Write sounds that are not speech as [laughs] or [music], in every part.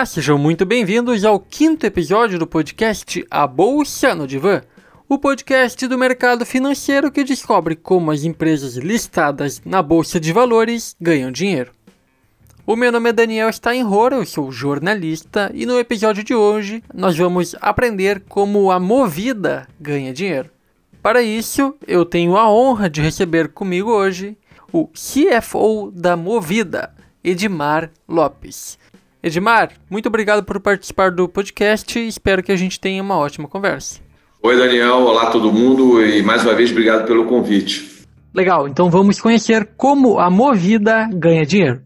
Olá, sejam muito bem-vindos ao quinto episódio do podcast A Bolsa no Divã, o podcast do mercado financeiro que descobre como as empresas listadas na Bolsa de Valores ganham dinheiro. O meu nome é Daniel Steinrohr, eu sou jornalista e no episódio de hoje nós vamos aprender como a Movida ganha dinheiro. Para isso, eu tenho a honra de receber comigo hoje o CFO da Movida, Edmar Lopes. Edmar, muito obrigado por participar do podcast e espero que a gente tenha uma ótima conversa. Oi, Daniel. Olá, todo mundo. E mais uma vez, obrigado pelo convite. Legal. Então vamos conhecer como a Movida ganha dinheiro.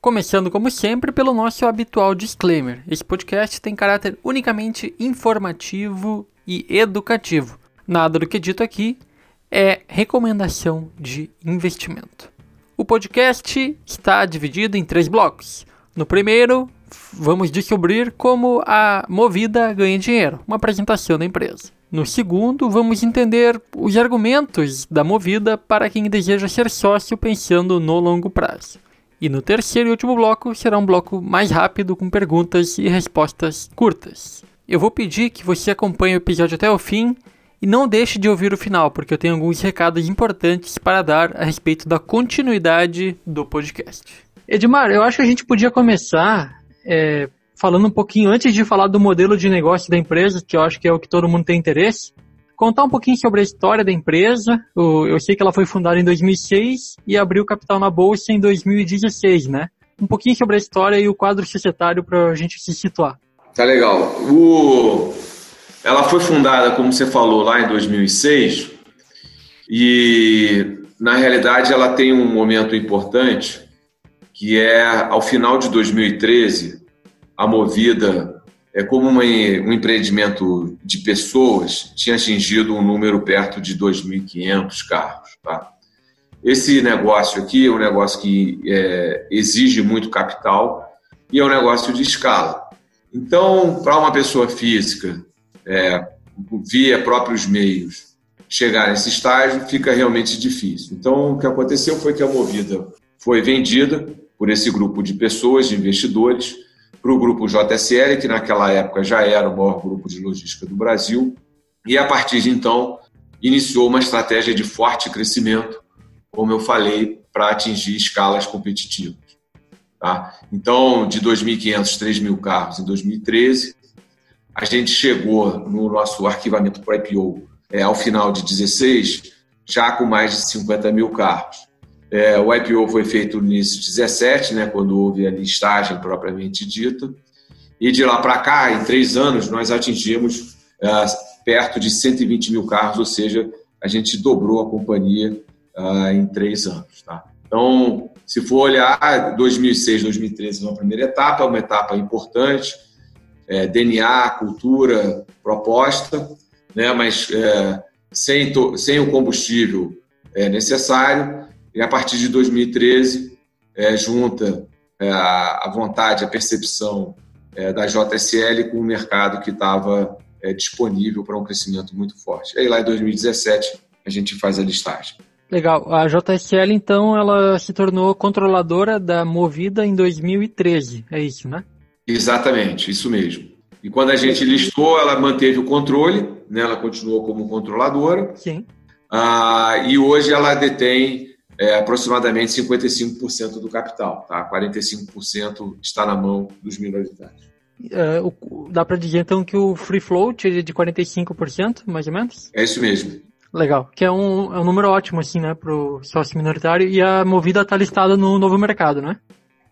Começando, como sempre, pelo nosso habitual disclaimer. Esse podcast tem caráter unicamente informativo e educativo. Nada do que é dito aqui é recomendação de investimento. O podcast está dividido em três blocos. No primeiro, vamos descobrir como a Movida ganha dinheiro, uma apresentação da empresa. No segundo, vamos entender os argumentos da Movida para quem deseja ser sócio pensando no longo prazo. E no terceiro e último bloco será um bloco mais rápido com perguntas e respostas curtas. Eu vou pedir que você acompanhe o episódio até o fim e não deixe de ouvir o final, porque eu tenho alguns recados importantes para dar a respeito da continuidade do podcast. Edmar, eu acho que a gente podia começar é, falando um pouquinho, antes de falar do modelo de negócio da empresa, que eu acho que é o que todo mundo tem interesse, contar um pouquinho sobre a história da empresa. Eu sei que ela foi fundada em 2006 e abriu capital na bolsa em 2016, né? Um pouquinho sobre a história e o quadro societário para a gente se situar. Tá legal. O... Ela foi fundada, como você falou, lá em 2006 e, na realidade, ela tem um momento importante que é, ao final de 2013, a Movida é como uma, um empreendimento de pessoas tinha atingido um número perto de 2.500 carros. Tá? Esse negócio aqui é um negócio que é, exige muito capital e é um negócio de escala. Então, para uma pessoa física, é, via próprios meios, chegar nesse estágio fica realmente difícil. Então, o que aconteceu foi que a Movida foi vendida por esse grupo de pessoas, de investidores, para o grupo JSL, que naquela época já era o maior grupo de logística do Brasil, e a partir de então iniciou uma estratégia de forte crescimento, como eu falei, para atingir escalas competitivas. Tá? Então, de 2.500, 3.000 carros em 2013, a gente chegou no nosso arquivamento para IPO é, ao final de 16, já com mais de 50 mil carros. É, o IPO foi feito no início de 17, né, quando houve a listagem propriamente dita. E de lá para cá, em três anos, nós atingimos é, perto de 120 mil carros, ou seja, a gente dobrou a companhia é, em três anos. Tá? Então, se for olhar, 2006, 2013 uma primeira etapa, uma etapa importante, é, DNA, cultura, proposta, né, mas é, sem, sem o combustível é, necessário, e a partir de 2013 é, junta é, a vontade, a percepção é, da JSL com o mercado que estava é, disponível para um crescimento muito forte. E aí lá em 2017 a gente faz a listagem. Legal. A JSL então ela se tornou controladora da Movida em 2013, é isso, né? Exatamente, isso mesmo. E quando a gente listou, ela manteve o controle, né? ela continuou como controladora. Sim. Ah, e hoje ela detém é aproximadamente 55% do capital, tá? 45% está na mão dos minoritários. É, o, dá para dizer então que o free float é de 45%, mais ou menos? É isso mesmo. Legal, que é um, é um número ótimo assim, né, para o sócio minoritário e a Movida está listada no novo mercado, né?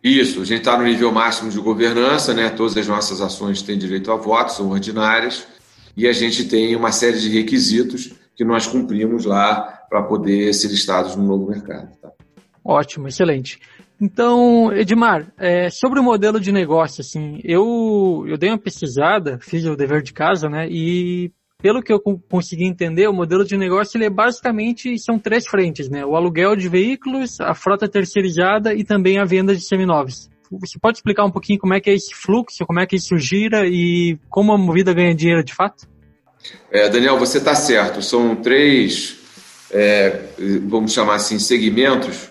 Isso, a gente está no nível máximo de governança, né? Todas as nossas ações têm direito a voto, são ordinárias, e a gente tem uma série de requisitos que nós cumprimos lá para poder ser listados no novo mercado. Tá? Ótimo, excelente. Então, Edmar, é, sobre o modelo de negócio, assim, eu, eu dei uma pesquisada, fiz o dever de casa, né, e pelo que eu consegui entender, o modelo de negócio ele é basicamente são três frentes, né? O aluguel de veículos, a frota terceirizada e também a venda de seminovos. Você pode explicar um pouquinho como é que é esse fluxo, como é que isso gira e como a movida ganha dinheiro de fato? É, Daniel, você está certo. São três, é, vamos chamar assim, segmentos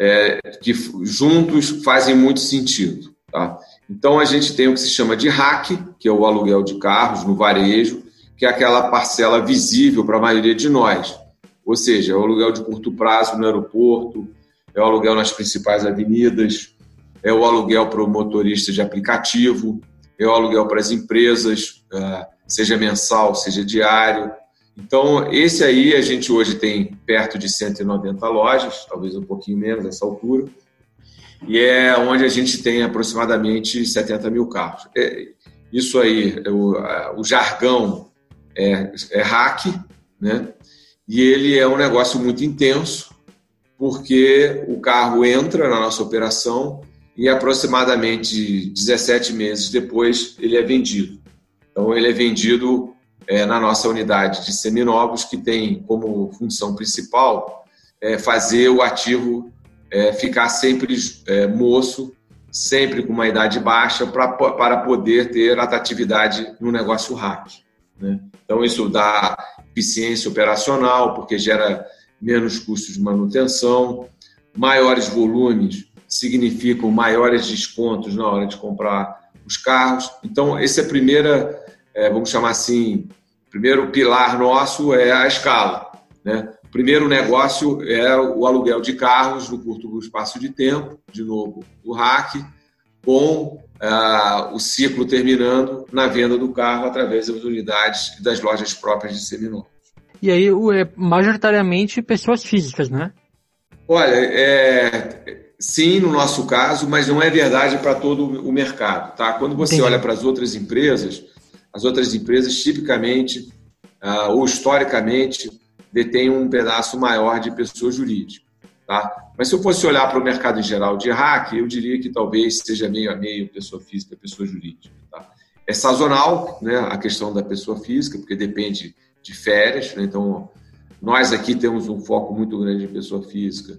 é, que juntos fazem muito sentido. Tá? Então, a gente tem o que se chama de hack, que é o aluguel de carros no varejo, que é aquela parcela visível para a maioria de nós. Ou seja, é o aluguel de curto prazo no aeroporto, é o aluguel nas principais avenidas, é o aluguel para o motorista de aplicativo, é o aluguel para as empresas, é, seja mensal, seja diário. Então, esse aí a gente hoje tem perto de 190 lojas, talvez um pouquinho menos nessa altura, e é onde a gente tem aproximadamente 70 mil carros. É, isso aí, o jargão é, é hack, né? E ele é um negócio muito intenso, porque o carro entra na nossa operação e aproximadamente 17 meses depois ele é vendido. Então ele é vendido é, na nossa unidade de seminovos, que tem como função principal é, fazer o ativo é, ficar sempre é, moço, sempre com uma idade baixa, pra, para poder ter atratividade no negócio hack. Né? Então isso dá eficiência operacional, porque gera menos custos de manutenção, maiores volumes significam maiores descontos na hora de comprar os carros. Então, esse é a primeira, é, vamos chamar assim, primeiro pilar nosso é a escala. Né? Primeiro negócio é o aluguel de carros no curto espaço de tempo, de novo, o RAC, com ah, o ciclo terminando na venda do carro através das unidades e das lojas próprias de seminovos. E aí, é majoritariamente pessoas físicas, né? Olha, é, sim, no nosso caso, mas não é verdade para todo o mercado. Tá? Quando você Entendi. olha para as outras empresas, as outras empresas tipicamente uh, ou historicamente detêm um pedaço maior de pessoa jurídica. Tá? Mas se eu fosse olhar para o mercado em geral de hack, eu diria que talvez seja meio a meio pessoa física pessoa jurídica. Tá? É sazonal né, a questão da pessoa física, porque depende de férias. Né? Então, nós aqui temos um foco muito grande em pessoa física.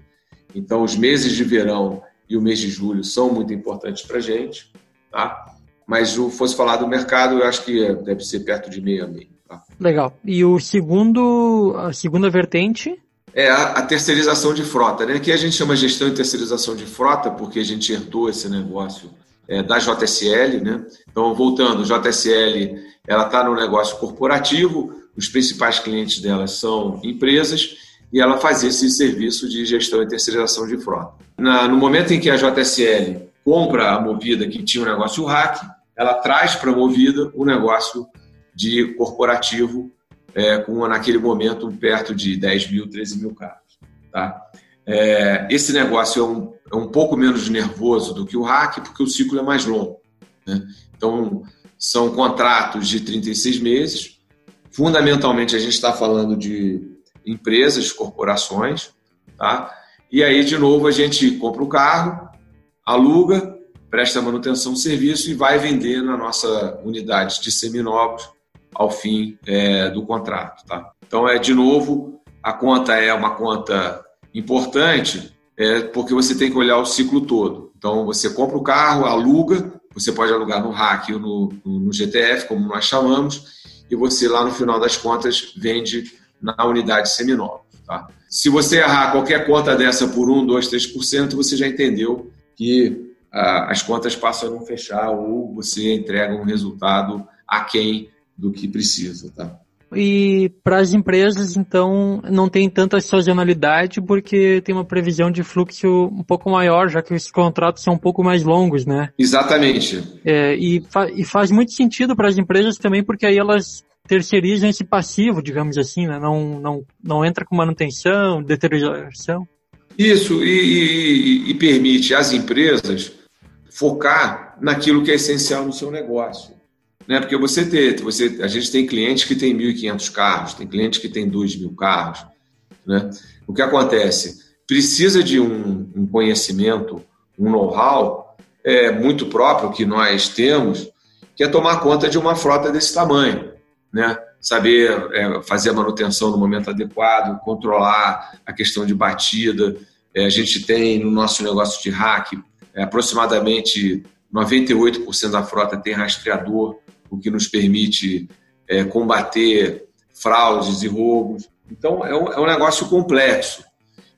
Então, os meses de verão e o mês de julho são muito importantes para a gente. Tá? Mas se fosse falar do mercado, eu acho que deve ser perto de meio a meio. Tá? Legal. E o segundo, a segunda vertente é a, a, terceirização de frota, né? Que a gente chama gestão e terceirização de frota, porque a gente herdou esse negócio é, da JSL, né? Então, voltando, JSL, ela está no negócio corporativo, os principais clientes dela são empresas e ela faz esse serviço de gestão e terceirização de frota. Na, no momento em que a JSL compra a Movida, que tinha um negócio hack, ela traz para a Movida o um negócio de corporativo é, com, naquele momento, perto de 10 mil, 13 mil carros. Tá? É, esse negócio é um, é um pouco menos nervoso do que o hack, porque o ciclo é mais longo. Né? Então, são contratos de 36 meses. Fundamentalmente, a gente está falando de empresas, corporações. Tá? E aí, de novo, a gente compra o carro, aluga, presta manutenção serviço e vai vender na nossa unidade de seminovos ao fim é, do contrato. Tá? Então, é de novo, a conta é uma conta importante é, porque você tem que olhar o ciclo todo. Então, você compra o carro, aluga, você pode alugar no RAC ou no, no GTF, como nós chamamos, e você lá no final das contas vende na unidade seminova. Tá? Se você errar qualquer conta dessa por 1, 2, 3%, você já entendeu que ah, as contas passam a não fechar ou você entrega um resultado aquém do que precisa, tá? E para as empresas, então, não tem tanta sazonalidade porque tem uma previsão de fluxo um pouco maior, já que os contratos são um pouco mais longos, né? Exatamente. É, e, fa e faz muito sentido para as empresas também, porque aí elas terceirizam esse passivo, digamos assim, né? Não, não, não entra com manutenção, deterioração. Isso, e, e, e permite às empresas focar naquilo que é essencial no seu negócio né? Porque você ter, você, a gente tem clientes que tem 1.500 carros, tem clientes que tem 2.000 carros, né? O que acontece? Precisa de um, um conhecimento, um know-how é, muito próprio que nós temos, que é tomar conta de uma frota desse tamanho, né? Saber é, fazer a manutenção no momento adequado, controlar a questão de batida. É, a gente tem no nosso negócio de hack é, aproximadamente 98% da frota tem rastreador o que nos permite é, combater fraudes e roubos. Então, é um, é um negócio complexo.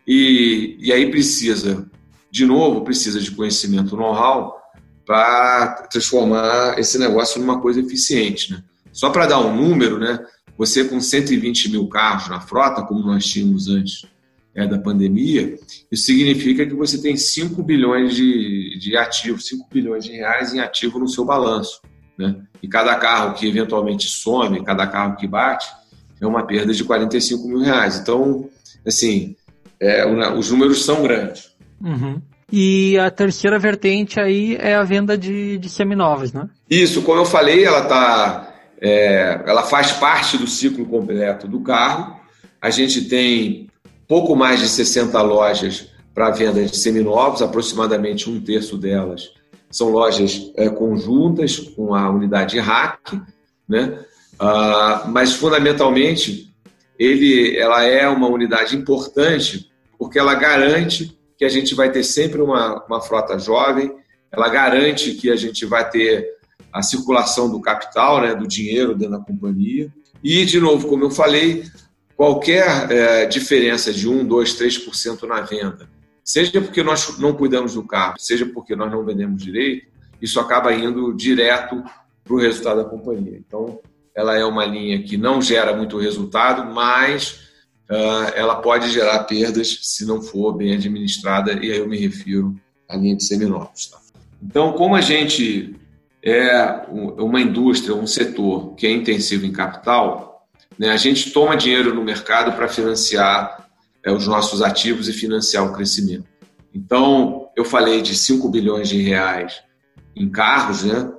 E, e aí precisa, de novo, precisa de conhecimento, know-how, para transformar esse negócio numa coisa eficiente. Né? Só para dar um número, né? você com 120 mil carros na frota, como nós tínhamos antes é, da pandemia, isso significa que você tem 5 bilhões de, de ativos, 5 bilhões de reais em ativo no seu balanço. Né? E cada carro que eventualmente some, cada carro que bate, é uma perda de 45 mil reais. Então, assim, é, os números são grandes. Uhum. E a terceira vertente aí é a venda de, de seminovos, né? Isso, como eu falei, ela tá, é, ela faz parte do ciclo completo do carro. A gente tem pouco mais de 60 lojas para venda de seminovos, aproximadamente um terço delas são lojas é, conjuntas com a unidade RAC, né? Ah, mas fundamentalmente ele, ela é uma unidade importante porque ela garante que a gente vai ter sempre uma, uma frota jovem, ela garante que a gente vai ter a circulação do capital, né, do dinheiro dentro da companhia. E, de novo, como eu falei, qualquer é, diferença de 1, 2, 3% na venda, seja porque nós não cuidamos do carro, seja porque nós não vendemos direito, isso acaba indo direto para o resultado da companhia. Então, ela é uma linha que não gera muito resultado, mas uh, ela pode gerar perdas se não for bem administrada, e aí eu me refiro à linha de seminovos. Tá? Então, como a gente é uma indústria, um setor que é intensivo em capital, né, a gente toma dinheiro no mercado para financiar é, os nossos ativos e financiar o crescimento. Então, eu falei de 5 bilhões de reais em carros, né?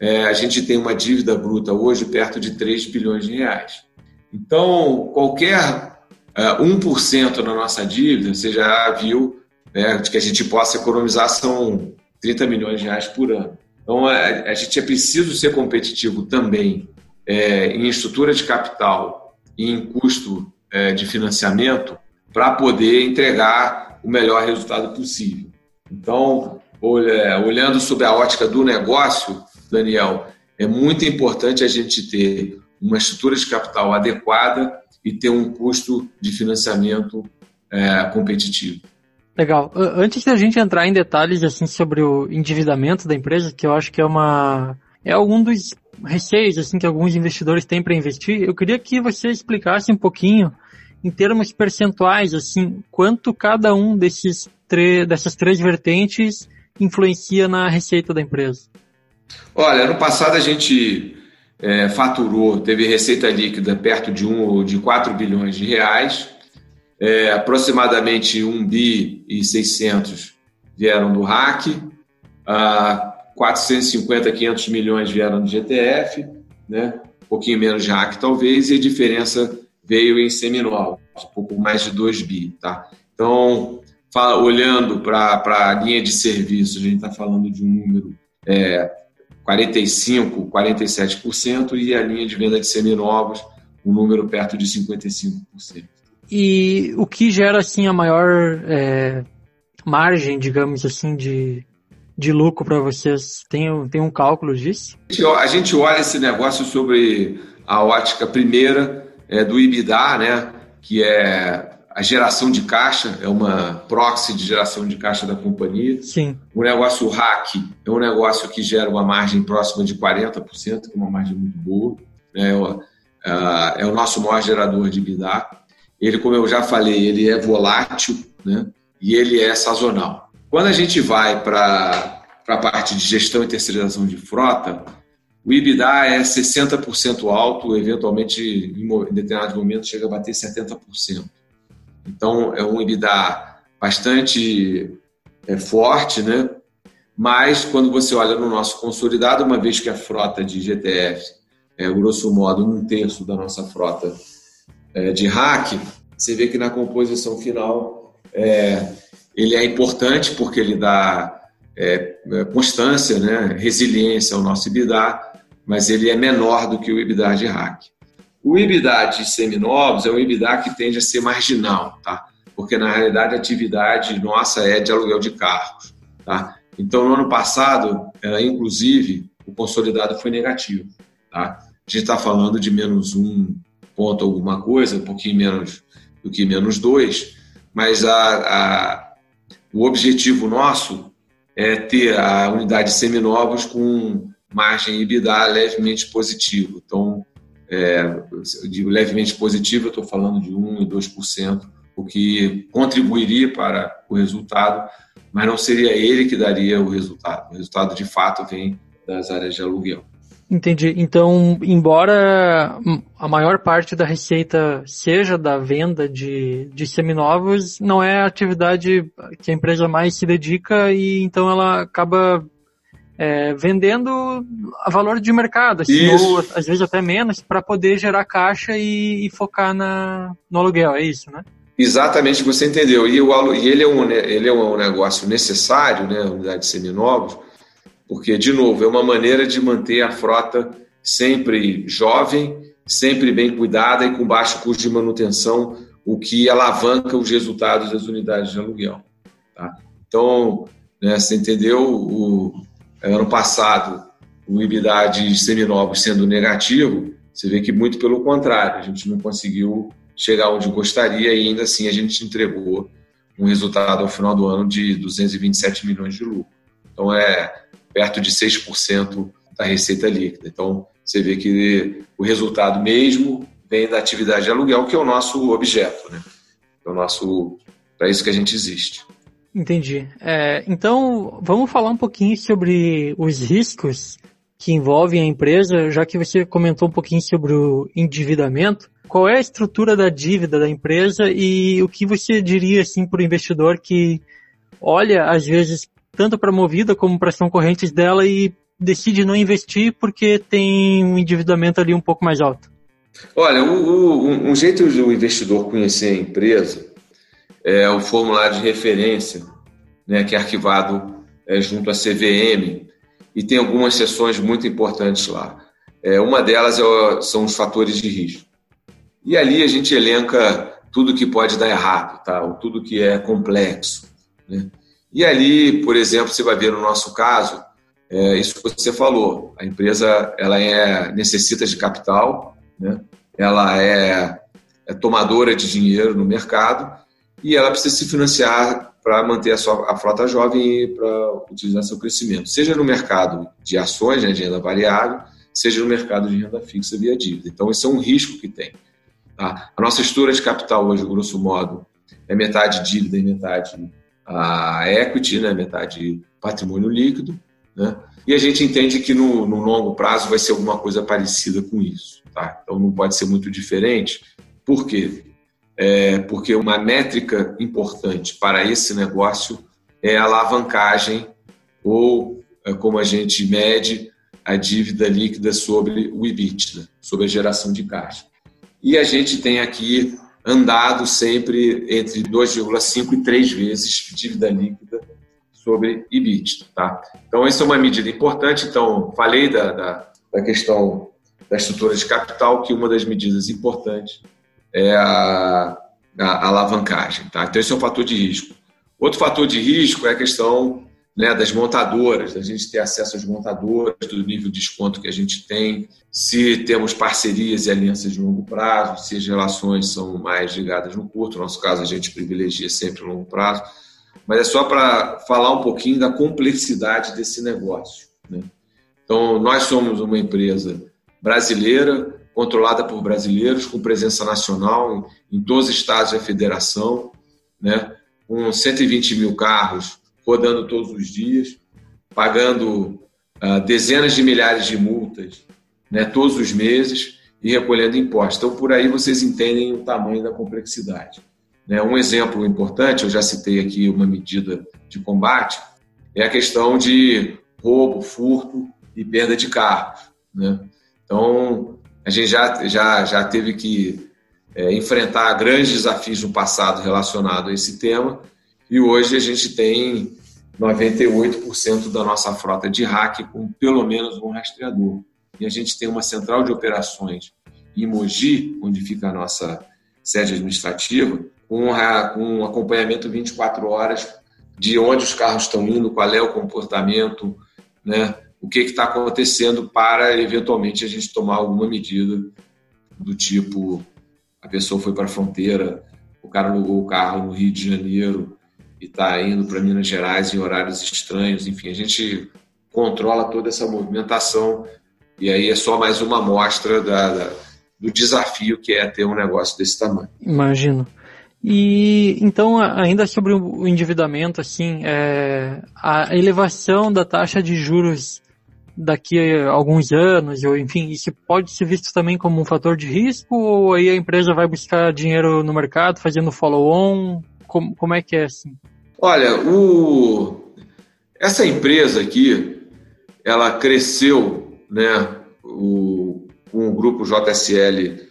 É, a gente tem uma dívida bruta hoje perto de 3 bilhões de reais. Então, qualquer uh, 1% na nossa dívida, você já viu né, de que a gente possa economizar são 30 milhões de reais por ano. Então, a, a gente é preciso ser competitivo também é, em estrutura de capital e em custo é, de financiamento para poder entregar o melhor resultado possível. Então, olhando sob a ótica do negócio, Daniel, é muito importante a gente ter uma estrutura de capital adequada e ter um custo de financiamento é, competitivo. Legal. Antes da gente entrar em detalhes assim sobre o endividamento da empresa, que eu acho que é uma é algum dos receios assim que alguns investidores têm para investir, eu queria que você explicasse um pouquinho em termos percentuais assim quanto cada um desses dessas três vertentes influencia na receita da empresa. Olha, no passado a gente é, faturou, teve receita líquida perto de, um, de 4 bilhões de reais, é, aproximadamente 1 bi e 600 vieram do RAC, a 450, 500 milhões vieram do GTF, né? um pouquinho menos de RAC talvez, e a diferença veio em seminol, um pouco mais de 2 bi. Tá? Então, fala, olhando para a linha de serviços, a gente está falando de um número é, 45%, 47%, e a linha de venda de seminovos, um número perto de 55%. E o que gera assim a maior é, margem, digamos assim, de, de lucro para vocês? Tem, tem um cálculo disso? A gente olha esse negócio sobre a ótica primeira é, do IBIDA, né, que é a geração de caixa é uma proxy de geração de caixa da companhia. Sim. O negócio hack é um negócio que gera uma margem próxima de 40%, que é uma margem muito boa. É, é, é o nosso maior gerador de EBITDA. Ele, como eu já falei, ele é volátil né? e ele é sazonal. Quando a gente vai para a parte de gestão e terceirização de frota, o EBITDA é 60% alto, eventualmente, em determinados momentos, chega a bater 70%. Então, é um EBITDA bastante é, forte, né? Mas, quando você olha no nosso consolidado, uma vez que a frota de GTF é, grosso modo, um terço da nossa frota é, de hack, você vê que na composição final é, ele é importante porque ele dá é, é constância, né, resiliência ao nosso EBITDA, mas ele é menor do que o EBITDA de hack. O EBITDA de seminovos é um EBITDA que tende a ser marginal, tá? Porque na realidade a atividade nossa é de aluguel de carros, tá? Então no ano passado, inclusive, o consolidado foi negativo, tá? a gente está falando de menos um ponto alguma coisa, um pouquinho menos do que menos dois, mas a, a, o objetivo nosso é ter a unidade de seminovos com margem EBITDA levemente positivo. Então, é, eu digo levemente positivo, eu estou falando de 1% e 2%, o que contribuiria para o resultado, mas não seria ele que daria o resultado. O resultado, de fato, vem das áreas de aluguel. Entendi. Então, embora a maior parte da receita seja da venda de, de seminovos, não é a atividade que a empresa mais se dedica e então ela acaba é, vendendo a valor de mercado, assim, ou às vezes até menos, para poder gerar caixa e, e, focar na, no aluguel, é isso, né? Exatamente, você entendeu. E, o, e ele, é um, ele é um negócio necessário, né, unidade de seminovos, porque, de novo, é uma maneira de manter a frota sempre jovem, sempre bem cuidada e com baixo custo de manutenção, o que alavanca os resultados das unidades de aluguel. Tá? Então, né, você entendeu? O, ano passado, o EBITDA de seminovos sendo negativo, você vê que muito pelo contrário, a gente não conseguiu chegar onde gostaria e ainda assim a gente entregou um resultado ao final do ano de 227 milhões de lucro. Então é perto de 6% da receita líquida. Então, você vê que o resultado mesmo vem da atividade de aluguel, que é o nosso objeto, né? É o nosso para isso que a gente existe. Entendi. É, então, vamos falar um pouquinho sobre os riscos que envolvem a empresa, já que você comentou um pouquinho sobre o endividamento. Qual é a estrutura da dívida da empresa e o que você diria assim para o investidor que olha às vezes tanto para a Movida como para as concorrentes dela e decide não investir porque tem um endividamento ali um pouco mais alto? Olha, o, o, um jeito do investidor conhecer a empresa é o formulário de referência, né, que é arquivado é, junto à CVM, e tem algumas seções muito importantes lá. É, uma delas é, são os fatores de risco. E ali a gente elenca tudo que pode dar errado, tá? Ou tudo que é complexo. Né? E ali, por exemplo, você vai ver no nosso caso, é, isso que você falou, a empresa ela é, necessita de capital, né? ela é, é tomadora de dinheiro no mercado e ela precisa se financiar para manter a sua a frota jovem e para utilizar seu crescimento, seja no mercado de ações, né, de renda variável, seja no mercado de renda fixa via dívida. Então, esse é um risco que tem. Tá? A nossa estrutura de capital hoje, grosso modo, é metade dívida e metade a equity, né, metade patrimônio líquido, né? E a gente entende que no, no, longo prazo vai ser alguma coisa parecida com isso, tá? Então não pode ser muito diferente. Por quê? É porque uma métrica importante para esse negócio é a alavancagem ou é, como a gente mede a dívida líquida sobre o EBITDA, sobre a geração de caixa. E a gente tem aqui andado sempre entre 2,5 e 3 vezes dívida líquida sobre EBITDA. Tá? Então, essa é uma medida importante. Então, falei da, da, da questão da estrutura de capital, que uma das medidas importantes é a, a alavancagem. Tá? Então, esse é um fator de risco. Outro fator de risco é a questão né, das montadoras, da gente ter acesso às montadoras, do nível de desconto que a gente tem, se temos parcerias e alianças de longo prazo, se as relações são mais ligadas no curto, no nosso caso a gente privilegia sempre o longo prazo, mas é só para falar um pouquinho da complexidade desse negócio. Né? Então, nós somos uma empresa brasileira, controlada por brasileiros, com presença nacional em, em todos os estados da federação, né? com 120 mil carros rodando todos os dias, pagando uh, dezenas de milhares de multas né, todos os meses e recolhendo impostos. Então, por aí vocês entendem o tamanho da complexidade. Né? Um exemplo importante, eu já citei aqui uma medida de combate, é a questão de roubo, furto e perda de carros. Né? Então, a gente já, já, já teve que é, enfrentar grandes desafios no passado relacionado a esse tema e hoje a gente tem 98% da nossa frota de hack com pelo menos um rastreador. E a gente tem uma central de operações em Mogi, onde fica a nossa sede administrativa, com, um acompanhamento 24 horas de onde os carros estão indo, qual é o comportamento, né? O que está acontecendo para eventualmente a gente tomar alguma medida do tipo a pessoa foi para a fronteira, o cara alugou o carro no Rio de Janeiro e está indo para Minas Gerais em horários estranhos, enfim, a gente controla toda essa movimentação e aí é só mais uma amostra da, da, do desafio que é ter um negócio desse tamanho. Imagino. E então, ainda sobre o endividamento, assim, é, a elevação da taxa de juros daqui a alguns anos, ou enfim, isso pode ser visto também como um fator de risco, ou aí a empresa vai buscar dinheiro no mercado, fazendo follow-on? Como, como é que é assim? Olha, o... essa empresa aqui, ela cresceu, né, o... com o grupo JSL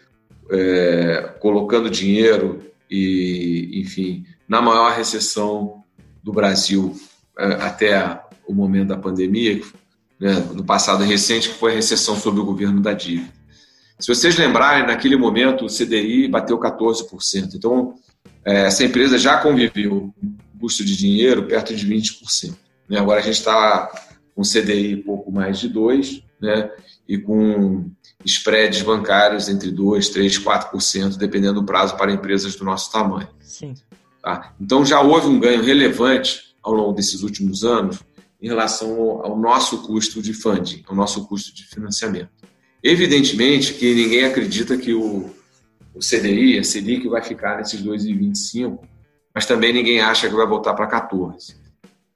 é, colocando dinheiro e, enfim, na maior recessão do Brasil é, até o momento da pandemia, né, no passado recente, que foi a recessão sob o governo da dívida. Se vocês lembrarem, naquele momento o CDI bateu 14%. Então, é, essa empresa já conviveu com custo de dinheiro perto de 20%. Né? Agora a gente está com CDI pouco mais de 2%, né? e com spreads bancários entre 2%, 3%, 4%, dependendo do prazo para empresas do nosso tamanho. Sim. Tá? Então já houve um ganho relevante ao longo desses últimos anos em relação ao nosso custo de funding, ao nosso custo de financiamento. Evidentemente que ninguém acredita que o, o CDI, a Selic, vai ficar nesses 2,25, mas também ninguém acha que vai voltar para 14.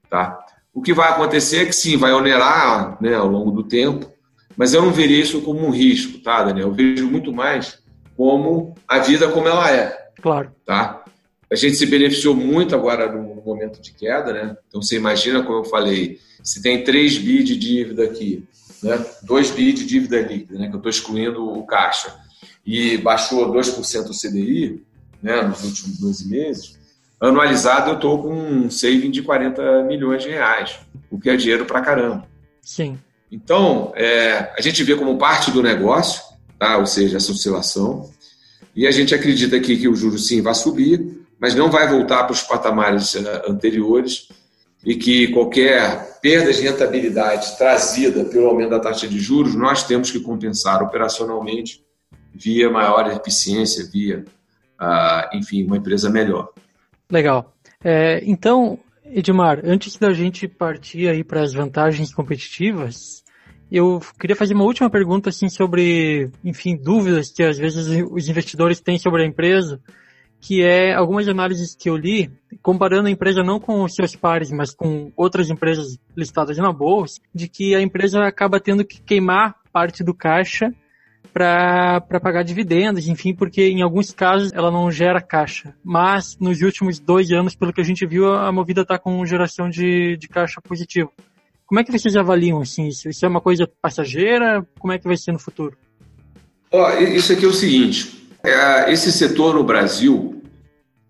Tá? O que vai acontecer é que sim, vai onerar né, ao longo do tempo, mas eu não veria isso como um risco, tá, Daniel? Eu vejo muito mais como a vida como ela é. Claro. Tá? A gente se beneficiou muito agora no momento de queda, né? Então você imagina, como eu falei, se tem 3 bi de dívida aqui, né? 2 bi de dívida líquida, né? Que eu estou excluindo o caixa, e baixou 2% o CDI, né? Nos últimos 12 meses, anualizado eu estou com um saving de 40 milhões de reais, o que é dinheiro para caramba. Sim. Então, é, a gente vê como parte do negócio, tá? ou seja, essa oscilação, e a gente acredita aqui que o juro sim vai subir, mas não vai voltar para os patamares é, anteriores e que qualquer perda de rentabilidade trazida pelo aumento da taxa de juros, nós temos que compensar operacionalmente via maior eficiência, via, ah, enfim, uma empresa melhor. Legal. É, então, Edmar, antes da gente partir aí para as vantagens competitivas, eu queria fazer uma última pergunta assim sobre, enfim, dúvidas que às vezes os investidores têm sobre a empresa, que é algumas análises que eu li, comparando a empresa não com seus pares, mas com outras empresas listadas na bolsa, de que a empresa acaba tendo que queimar parte do caixa para pagar dividendos, enfim, porque em alguns casos ela não gera caixa. Mas nos últimos dois anos, pelo que a gente viu, a Movida está com geração de, de caixa positivo. Como é que vocês avaliam assim, isso? Isso é uma coisa passageira? Como é que vai ser no futuro? Oh, isso aqui é o seguinte: é, esse setor no Brasil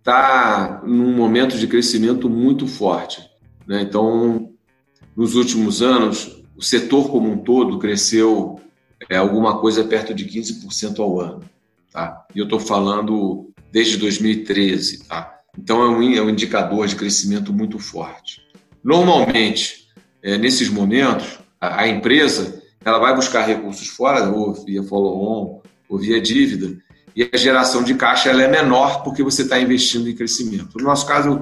está num momento de crescimento muito forte. Né? Então, nos últimos anos, o setor como um todo cresceu é alguma coisa perto de 15% ao ano. Tá? E eu estou falando desde 2013. Tá? Então é um, é um indicador de crescimento muito forte. Normalmente, é, nesses momentos, a, a, empresa ela vai buscar recursos fora, ou via follow-on, ou via dívida, e a geração de caixa ela é menor porque você está investindo em crescimento. No nosso caso,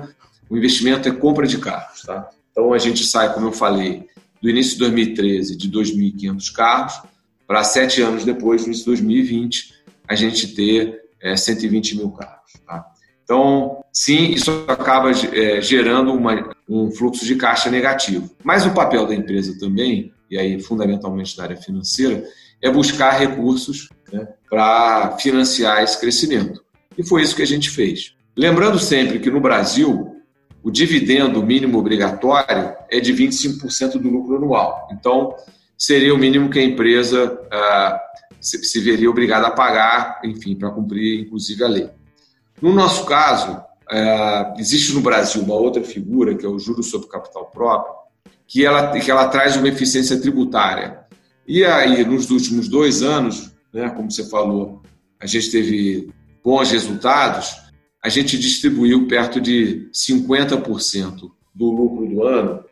o investimento é compra de carros. Tá? Então a gente sai, como eu falei, do início de 2013 de 2.500 carros para sete anos depois, no início de 2020, a gente ter é, 120 mil carros. Tá? Então, sim, isso acaba é, gerando uma, um fluxo de caixa negativo. Mas o papel da empresa também, e aí fundamentalmente na área financeira, é buscar recursos né, para financiar esse crescimento. E foi isso que a gente fez. Lembrando sempre que no Brasil, o dividendo mínimo obrigatório é de 25% do lucro anual. Então, seria o mínimo que a empresa ah, se, veria obrigada a pagar, enfim, para cumprir, inclusive, a lei. No nosso caso, ah, existe no Brasil uma outra figura, que é o juro sobre capital próprio, que ela, que ela traz uma eficiência tributária. E aí, nos últimos dois anos, né, como você falou, a gente teve bons resultados, a gente distribuiu perto de 50% do lucro do ano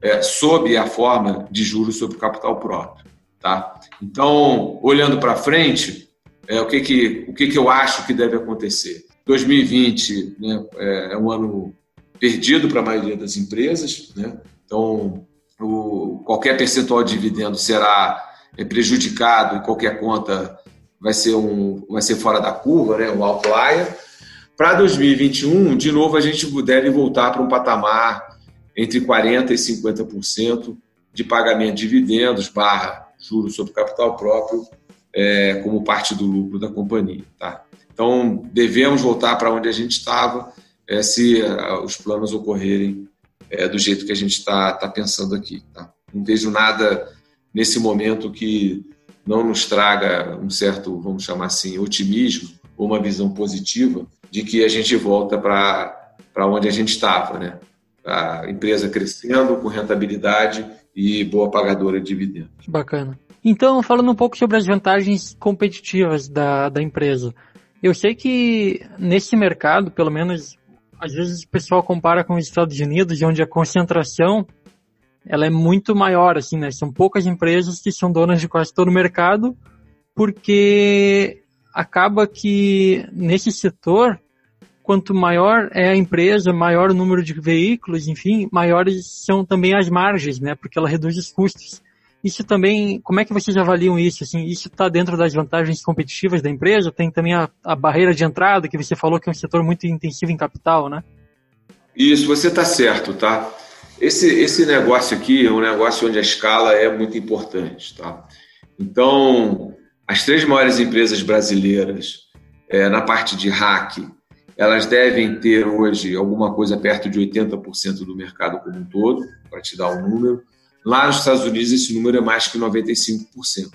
é, sob a forma de juros sobre capital próprio. Tá? Então, olhando para frente, é, o, que, que, o que, que eu acho que deve acontecer? 2020 né, é, é um ano perdido para a maioria das empresas, né? então o, qualquer percentual de dividendo será é, prejudicado e qualquer conta vai ser, um, vai ser fora da curva, né, um outlier. Para 2021, de novo, a gente deve voltar para um patamar entre 40% e 50% de pagamento de dividendos barra juros sobre capital próprio é, como parte do lucro da companhia. Tá? Então, devemos voltar para onde a gente estava é, se uh, os planos ocorrerem é, do jeito que a gente está tá pensando aqui. Tá? Não vejo nada nesse momento que não nos traga um certo, vamos chamar assim, otimismo ou uma visão positiva de que a gente volta para onde a gente estava, né? A empresa crescendo com rentabilidade e boa pagadora de dividendos. Bacana. Então, falando um pouco sobre as vantagens competitivas da, da empresa. Eu sei que nesse mercado, pelo menos, às vezes o pessoal compara com os Estados Unidos, onde a concentração ela é muito maior, assim, né? São poucas empresas que são donas de quase todo o mercado, porque acaba que nesse setor, quanto maior é a empresa, maior o número de veículos, enfim, maiores são também as margens, né? Porque ela reduz os custos. Isso também, como é que vocês avaliam isso? Assim, isso está dentro das vantagens competitivas da empresa? Tem também a, a, barreira de entrada, que você falou que é um setor muito intensivo em capital, né? Isso, você está certo, tá? Esse, esse negócio aqui é um negócio onde a escala é muito importante, tá? Então, as três maiores empresas brasileiras é, na parte de hack, elas devem ter hoje alguma coisa perto de 80% do mercado como um todo, para te dar um número. Lá nos Estados Unidos, esse número é mais que 95%.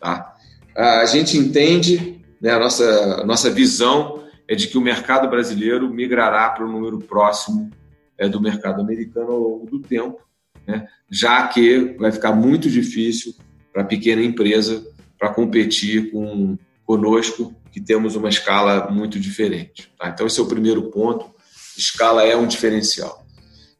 Tá? A gente entende, né, a nossa, nossa visão é de que o mercado brasileiro migrará para o número próximo é, do mercado americano ao longo do tempo, né, já que vai ficar muito difícil para a pequena empresa para competir com conosco, que temos uma escala muito diferente. Tá? Então, esse é o primeiro ponto. Escala é um diferencial.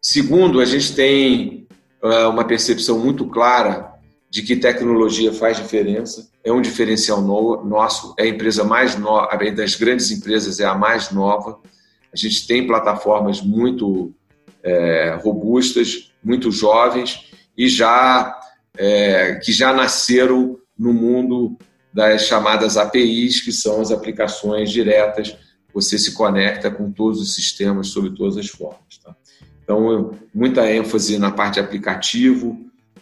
Segundo, a gente tem é uma percepção muito clara de que tecnologia faz diferença, é um diferencial no, nosso, é a empresa mais nova, das grandes empresas é a mais nova. A gente tem plataformas muito é, robustas, muito jovens e já é, que já nasceram no mundo das chamadas APIs, que são as aplicações diretas. Você se conecta com todos os sistemas sob todas as formas. Tá? Então, muita ênfase na parte de aplicativo,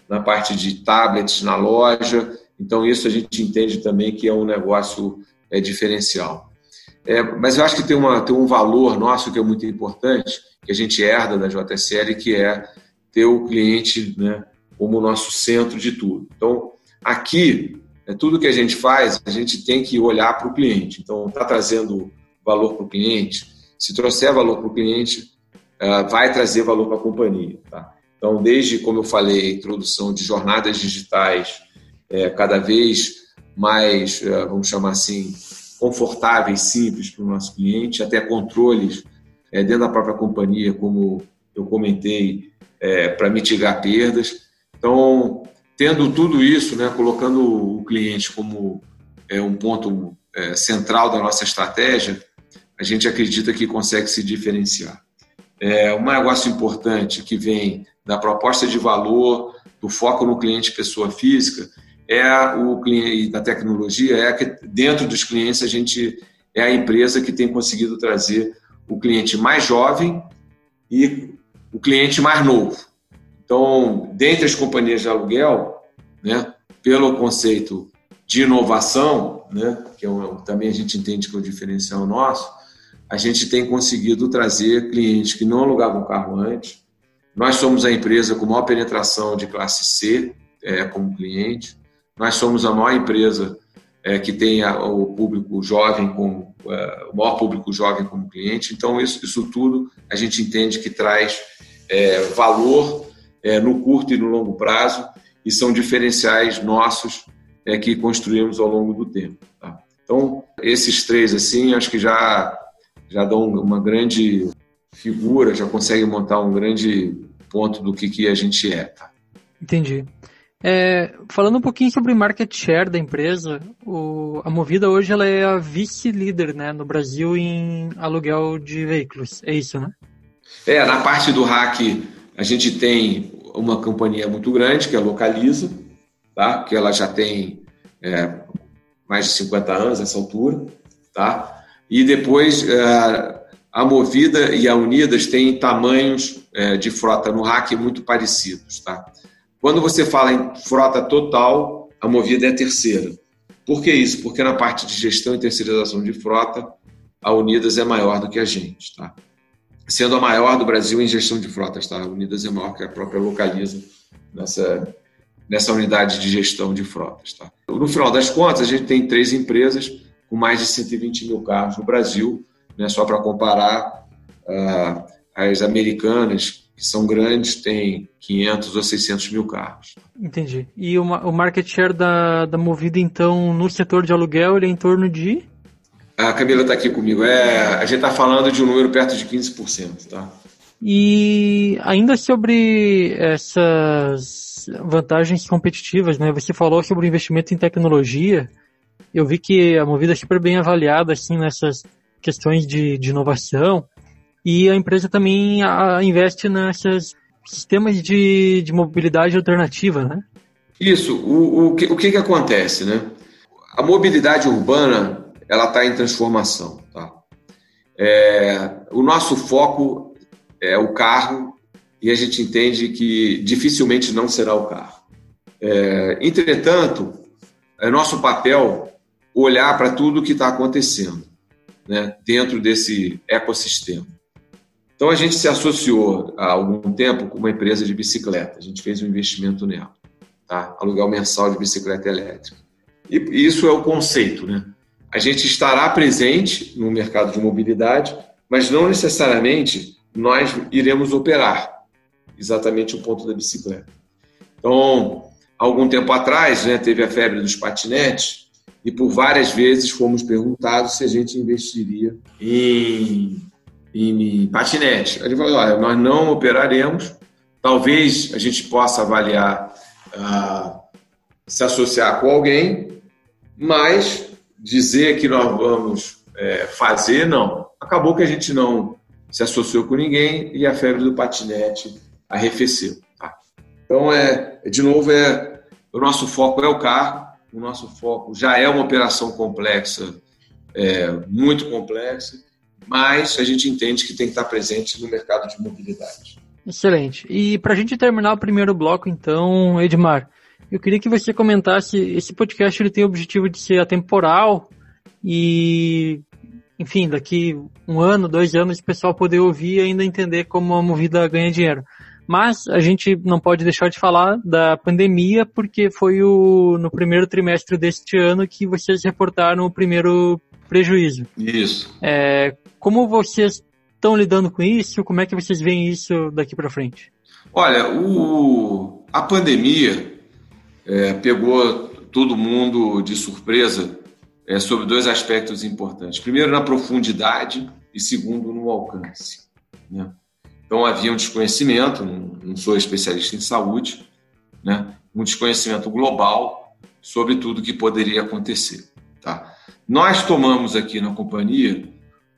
na parte de tablets na loja. Então, isso a gente entende também que é um negócio é, diferencial. É, mas eu acho que tem, uma, tem um valor nosso que é muito importante, que a gente herda da JSL, que é ter o cliente né, como nosso centro de tudo. Então, aqui, é, tudo que a gente faz, a gente tem que olhar para o cliente. Então, está trazendo valor para o cliente? Se trouxer valor para o cliente, uh, vai trazer valor para a companhia. Tá? Então, desde, como eu falei, a introdução de jornadas digitais é, cada vez mais, uh, vamos chamar assim, confortáveis, simples para o nosso cliente, até controles é, dentro da própria companhia, como eu comentei, é, para mitigar perdas. Então, tendo tudo isso, né, colocando o cliente como é, um ponto é, central da nossa estratégia, a gente acredita que consegue se diferenciar. É, um negócio importante que vem da proposta de valor, do foco no cliente pessoa física, é o cliente da tecnologia, é que dentro dos clientes a gente é a empresa que tem conseguido trazer o cliente mais jovem e o cliente mais novo. Então, dentre as companhias de aluguel, né, pelo conceito de inovação, né, que é um, também a gente entende que é o diferencial nosso, a gente tem conseguido trazer clientes que não alugavam carro antes. Nós somos a empresa com maior penetração de classe C é, como cliente. Nós somos a maior empresa é, que tem a, o público jovem como é, o maior público jovem como cliente. Então isso, isso tudo a gente entende que traz é, valor é, no curto e no longo prazo e são diferenciais nossos é, que construímos ao longo do tempo. Tá? Então esses três assim acho que já já dão uma grande figura, já conseguem montar um grande ponto do que, que a gente é. Tá? Entendi. É, falando um pouquinho sobre market share da empresa, o, a Movida hoje ela é a vice-líder né, no Brasil em aluguel de veículos. É isso, né? É, na parte do hack a gente tem uma companhia muito grande, que é a Localiza, tá? que ela já tem é, mais de 50 anos nessa altura. Tá? E depois é, a Movida e a Unidas têm tamanhos é, de frota no hack muito parecidos. Tá? Quando você fala em frota total, a Movida é a terceira. Por que isso? Porque na parte de gestão e terceirização de frota, a Unidas é maior do que a gente, tá? Sendo a maior do Brasil em gestão de frotas, tá? A Unidas é maior que a própria Localiza nessa, nessa unidade de gestão de frotas, tá? No final das contas, a gente tem três empresas com mais de 120 mil carros no Brasil, né? Só para comparar, uh, as americanas que são grandes têm 500 ou 600 mil carros. Entendi. E o, o market share da, da Movida, então, no setor de aluguel, ele é em torno de? A Camila está aqui comigo. É, a gente está falando de um número perto de 15%, tá? E ainda sobre essas vantagens competitivas, né? Você falou sobre o investimento em tecnologia. Eu vi que a Movida é super bem avaliada assim nessas questões de, de inovação. E a empresa também investe nesses sistemas de, de mobilidade alternativa, né? Isso. O, o, que, o que, que acontece, né? A mobilidade urbana, ela está em transformação, tá? É, o nosso foco é o carro e a gente entende que dificilmente não será o carro. É, entretanto, é nosso papel olhar para tudo que está acontecendo né, dentro desse ecossistema. Então a gente se associou há algum tempo com uma empresa de bicicleta. A gente fez um investimento nela, tá? Aluguel mensal de bicicleta elétrica. E isso é o conceito, né? A gente estará presente no mercado de mobilidade, mas não necessariamente nós iremos operar exatamente o ponto da bicicleta. Então, algum tempo atrás, né, teve a febre dos patinetes e por várias vezes fomos perguntados se a gente investiria em em patinete. Ele falou: olha, nós não operaremos, talvez a gente possa avaliar uh, se associar com alguém, mas dizer que nós vamos é, fazer, não. Acabou que a gente não se associou com ninguém e a febre do patinete arrefeceu. Tá? Então, é, de novo, é, o nosso foco é o carro, o nosso foco já é uma operação complexa, é, muito complexa, mas a gente entende que tem que estar presente no mercado de mobilidade. Excelente. E para a gente terminar o primeiro bloco, então, Edmar, eu queria que você comentasse, esse podcast ele tem o objetivo de ser atemporal e, enfim, daqui um ano, dois anos, o pessoal poder ouvir e ainda entender como a Movida ganha dinheiro. Mas a gente não pode deixar de falar da pandemia, porque foi o, no primeiro trimestre deste ano que vocês reportaram o primeiro prejuízo. Isso. É, como vocês estão lidando com isso? Como é que vocês veem isso daqui para frente? Olha, o, a pandemia é, pegou todo mundo de surpresa é, sobre dois aspectos importantes. Primeiro, na profundidade e segundo, no alcance. Né? Então, havia um desconhecimento, não, não sou especialista em saúde, né? um desconhecimento global sobre tudo que poderia acontecer. Tá? Nós tomamos aqui na companhia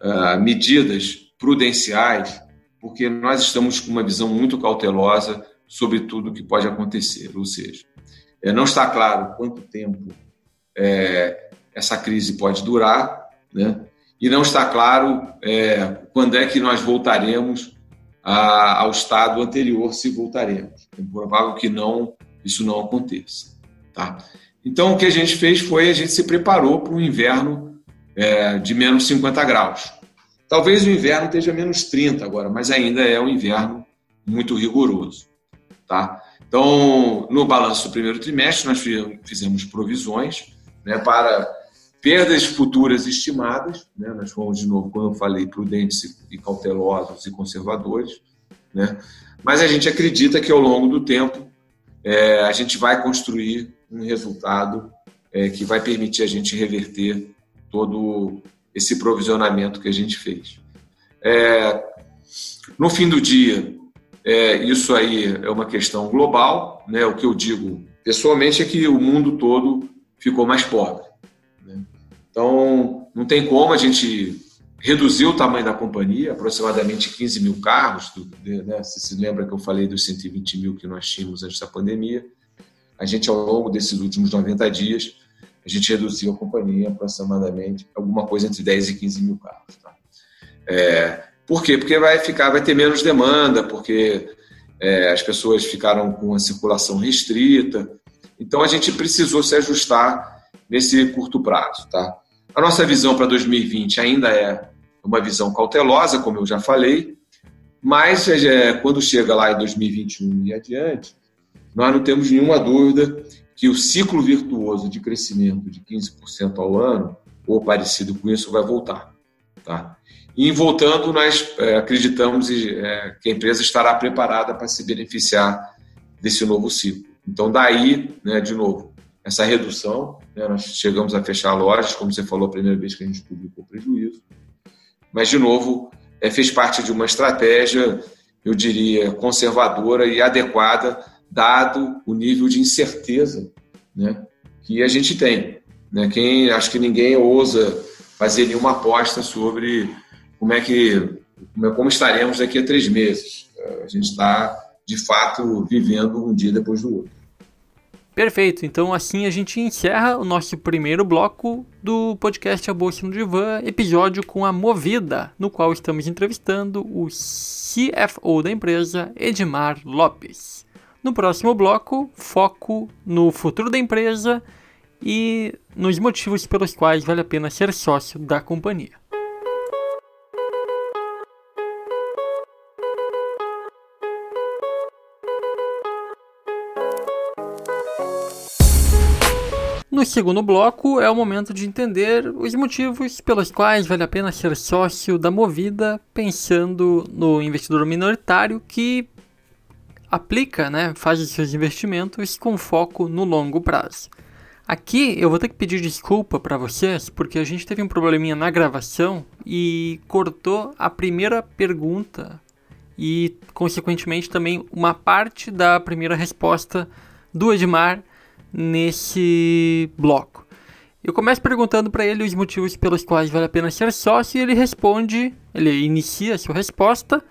uh, medidas prudenciais, porque nós estamos com uma visão muito cautelosa sobre tudo que pode acontecer. Ou seja, é, não está claro quanto tempo é, essa crise pode durar, né? e não está claro é, quando é que nós voltaremos a, ao estado anterior, se voltaremos. É provável que não isso não aconteça. Tá? Então, o que a gente fez foi a gente se preparou para um inverno é, de menos 50 graus. Talvez o inverno esteja menos 30 agora, mas ainda é um inverno muito rigoroso. Tá? Então, no balanço do primeiro trimestre, nós fizemos provisões né, para perdas futuras estimadas. Né? Nós fomos, de novo, como eu falei, prudentes e cautelosos e conservadores. Né? Mas a gente acredita que ao longo do tempo é, a gente vai construir um resultado é, que vai permitir a gente reverter todo esse provisionamento que a gente fez. É, no fim do dia, é, isso aí é uma questão global. Né? O que eu digo pessoalmente é que o mundo todo ficou mais pobre. Né? Então, não tem como a gente reduzir o tamanho da companhia, aproximadamente 15 mil carros. Né? Se lembra que eu falei dos 120 mil que nós tínhamos antes da pandemia? A gente, ao longo desses últimos 90 dias, a gente reduziu a companhia aproximadamente alguma coisa entre 10 e 15 mil carros. Tá? É, por quê? Porque vai ficar, vai ter menos demanda, porque é, as pessoas ficaram com a circulação restrita. Então a gente precisou se ajustar nesse curto prazo. Tá? A nossa visão para 2020 ainda é uma visão cautelosa, como eu já falei, mas é, quando chega lá em 2021 e adiante, nós não temos nenhuma dúvida que o ciclo virtuoso de crescimento de 15% ao ano, ou parecido com isso, vai voltar. Tá? E voltando, nós é, acreditamos é, que a empresa estará preparada para se beneficiar desse novo ciclo. Então, daí, né, de novo, essa redução, né, nós chegamos a fechar lojas, como você falou, a primeira vez que a gente publicou prejuízo, mas, de novo, é, fez parte de uma estratégia, eu diria, conservadora e adequada dado o nível de incerteza né, que a gente tem. Né? Quem, acho que ninguém ousa fazer nenhuma aposta sobre como é que como, é, estaremos daqui a três meses. A gente está, de fato, vivendo um dia depois do outro. Perfeito, então assim a gente encerra o nosso primeiro bloco do podcast A Bolsa no Divã, episódio com a Movida, no qual estamos entrevistando o CFO da empresa, Edmar Lopes. No próximo bloco, foco no futuro da empresa e nos motivos pelos quais vale a pena ser sócio da companhia. No segundo bloco é o momento de entender os motivos pelos quais vale a pena ser sócio da Movida, pensando no investidor minoritário que aplica, né, faz os seus investimentos com foco no longo prazo. Aqui eu vou ter que pedir desculpa para vocês porque a gente teve um probleminha na gravação e cortou a primeira pergunta e, consequentemente, também uma parte da primeira resposta do Edmar nesse bloco. Eu começo perguntando para ele os motivos pelos quais vale a pena ser sócio e ele responde, ele inicia a sua resposta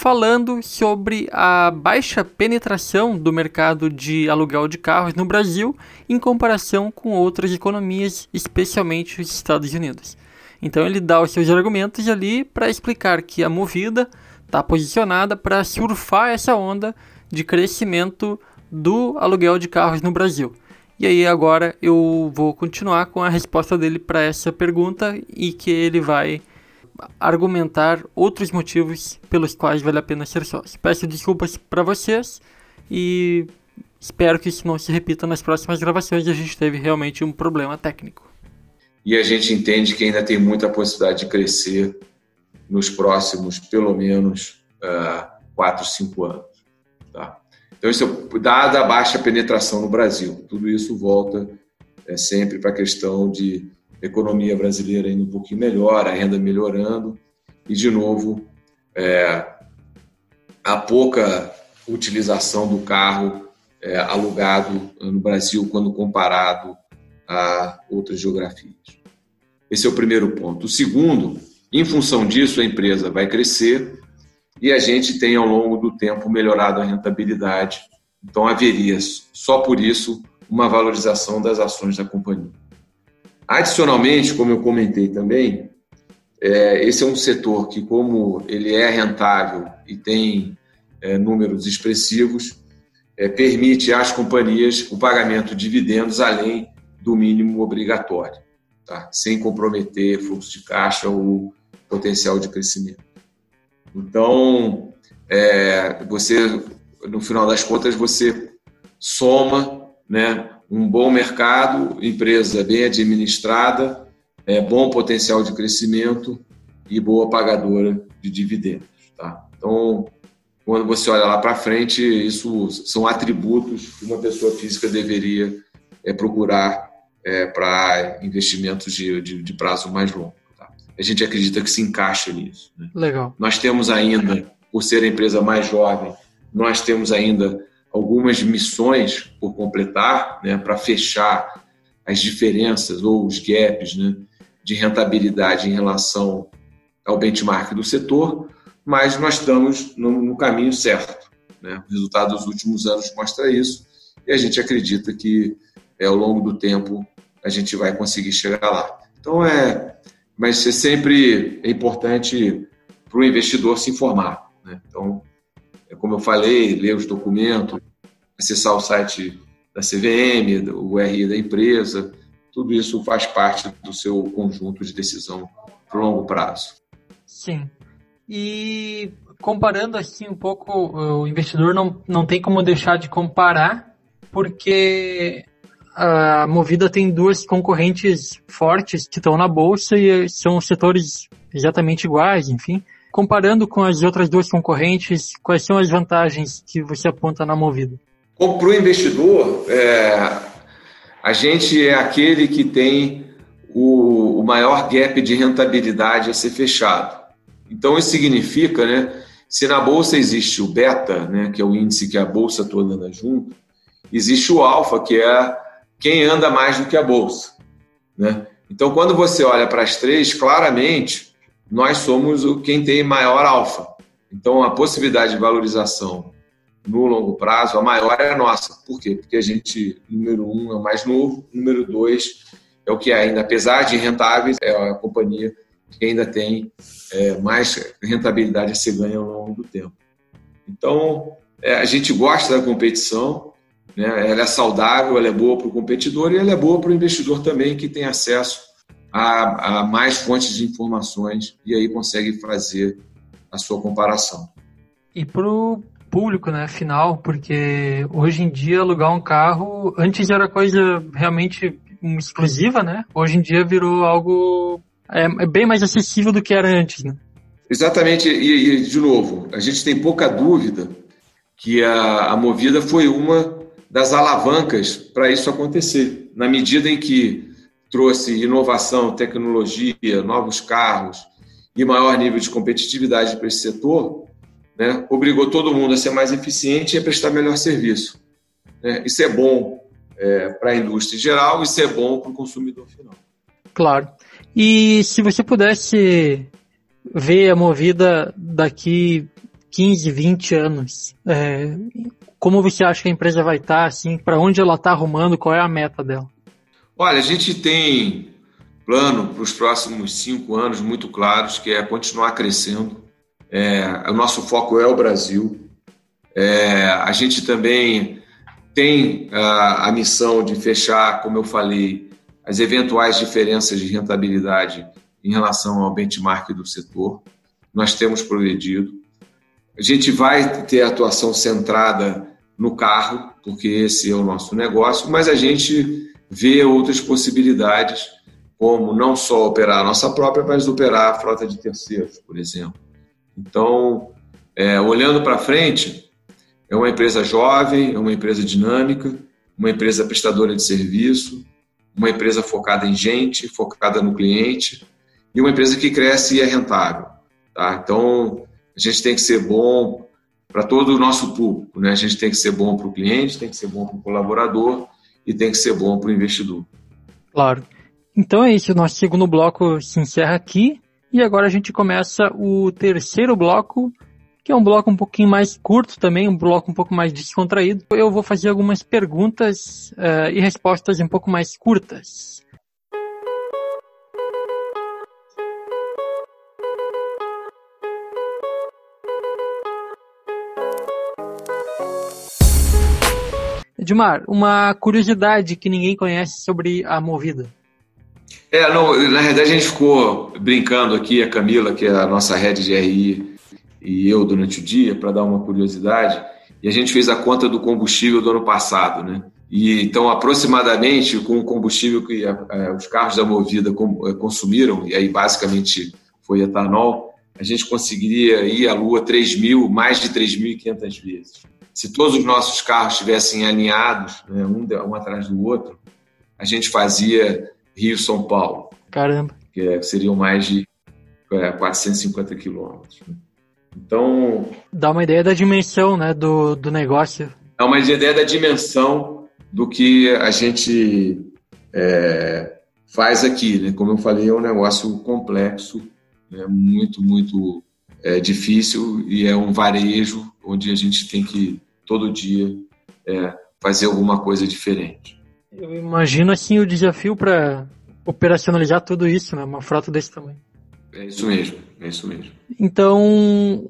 falando sobre a baixa penetração do mercado de aluguel de carros no Brasil em comparação com outras economias, especialmente os Estados Unidos. Então ele dá os seus argumentos ali para explicar que a Movida está posicionada para surfar essa onda de crescimento do aluguel de carros no Brasil. E aí agora eu vou continuar com a resposta dele para essa pergunta e que ele vai argumentar outros motivos pelos quais vale a pena ser sócio. Peço desculpas para vocês e espero que isso não se repita nas próximas gravações. A gente teve realmente um problema técnico. E a gente entende que ainda tem muita possibilidade de crescer nos próximos, pelo menos, uh, 4, 5 anos. Tá? Então, isso dada a baixa penetração no Brasil, tudo isso volta é, sempre para a questão de economia brasileira indo um pouquinho melhor, a renda melhorando e, de novo, é, a pouca utilização do carro é, alugado no Brasil quando comparado a outras geografias. Esse é o primeiro ponto. O segundo, em função disso, a empresa vai crescer e a gente tem, ao longo do tempo, melhorado a rentabilidade. Então, haveria, só por isso, uma valorização das ações da companhia. Adicionalmente, como eu comentei também, é, esse é um setor que, como ele é rentável e tem é, números expressivos, é, permite às companhias o pagamento de dividendos além do mínimo obrigatório, tá? sem comprometer fluxo de caixa ou potencial de crescimento. Então, é, você, no final das contas, você soma né, um bom mercado, empresa bem administrada, é, bom potencial de crescimento e boa pagadora de dividendos. Tá? Então, quando você olha lá para frente, isso são atributos que uma pessoa física deveria é, procurar é, para investimentos de, de, de, prazo mais longo. Tá? A gente acredita que se encaixa nisso. Né? Legal. Nós temos ainda por ser a empresa mais jovem, nós temos ainda algumas missões por completar, né, para fechar as diferenças ou os gaps né, de rentabilidade em relação ao benchmark do setor, mas nós estamos no, no caminho certo. Né? O resultado dos últimos anos mostra isso e a gente acredita que é, ao longo do tempo a gente vai conseguir chegar lá. Então é, mas é sempre é importante para o investidor se informar. Né? Então, é como eu falei, ler os documentos, acessar o site da CVM, o RI da empresa, tudo isso faz parte do seu conjunto de decisão para longo prazo. Sim. E comparando assim um pouco, o investidor não, não tem como deixar de comparar, porque a Movida tem duas concorrentes fortes que estão na bolsa e são setores exatamente iguais, enfim. Comparando com as outras duas concorrentes, quais são as vantagens que você aponta na Movida? Para o investidor, é, a gente é aquele que tem o, o maior gap de rentabilidade a ser fechado. Então, isso significa, né, se na bolsa existe o beta, né, que é o índice que a bolsa toda anda junto, existe o alfa, que é quem anda mais do que a bolsa. Né? Então, quando você olha para as três, claramente nós somos o quem tem maior alfa. Então, a possibilidade de valorização no longo prazo, a maior é a nossa. Por quê? Porque a gente, número um, é o mais novo, número dois, é o que é ainda, apesar de rentáveis, é a companhia que ainda tem é, mais rentabilidade a ser ganha ao longo do tempo. Então, é, a gente gosta da competição, né? ela é saudável, ela é boa para o competidor e ela é boa para o investidor também, que tem acesso a, a mais fontes de informações e aí consegue fazer a sua comparação. E para o público, né, final, porque hoje em dia alugar um carro, antes era coisa realmente exclusiva, né? Hoje em dia virou algo é, é bem mais acessível do que era antes, né? Exatamente, e, e de novo, a gente tem pouca dúvida que a, a Movida foi uma das alavancas para isso acontecer, na medida em que trouxe inovação, tecnologia, novos carros e maior nível de competitividade para esse setor, né, obrigou todo mundo a ser mais eficiente e a prestar melhor serviço. Né? Isso é bom é, para a indústria em geral, isso é bom para o consumidor final. Claro. E se você pudesse ver a Movida daqui 15, 20 anos, é, como você acha que a empresa vai estar, assim, para onde ela está arrumando, qual é a meta dela? Olha, a gente tem plano para os próximos cinco anos muito claros, que é continuar crescendo. É, o nosso foco é o Brasil. É, a gente também tem a, a missão de fechar, como eu falei, as eventuais diferenças de rentabilidade em relação ao benchmark do setor. Nós temos progredido. A gente vai ter atuação centrada no carro, porque esse é o nosso negócio, mas a gente vê outras possibilidades, como não só operar a nossa própria, mas operar a frota de terceiros, por exemplo. Então, é, olhando para frente, é uma empresa jovem, é uma empresa dinâmica, uma empresa prestadora de serviço, uma empresa focada em gente, focada no cliente e uma empresa que cresce e é rentável. Tá? Então, a gente tem que ser bom para todo o nosso público. Né? A gente tem que ser bom para o cliente, tem que ser bom para o colaborador e tem que ser bom para o investidor. Claro. Então é isso, nosso segundo bloco se encerra aqui e agora a gente começa o terceiro bloco, que é um bloco um pouquinho mais curto também, um bloco um pouco mais descontraído. Eu vou fazer algumas perguntas uh, e respostas um pouco mais curtas. Edmar, uma curiosidade que ninguém conhece sobre a Movida. É, não, na verdade a gente ficou brincando aqui, a Camila, que é a nossa head de RI, e eu durante o dia, para dar uma curiosidade, e a gente fez a conta do combustível do ano passado, né? E, então, aproximadamente, com o combustível que a, a, os carros da Movida eh, consumiram, e aí basicamente foi etanol, a gente conseguiria ir à Lua 3 mil, mais de 3.500 vezes se todos os nossos carros estivessem alinhados, né, um, um, atrás do outro, a gente fazia Rio-São Paulo. Caramba. Que é, seriam mais de é, 450 quilômetros. Né? Então. Dá uma ideia da dimensão né, do, do negócio. Dá uma ideia da dimensão do que a gente é, faz aqui. Né? Como eu falei, é um negócio complexo, né? muito, muito é, difícil e é um varejo onde a gente tem que, todo dia, é, fazer alguma coisa diferente. Eu imagino assim o desafio para operacionalizar tudo isso, né? Uma frota desse tamanho. É isso mesmo, é isso mesmo. Então.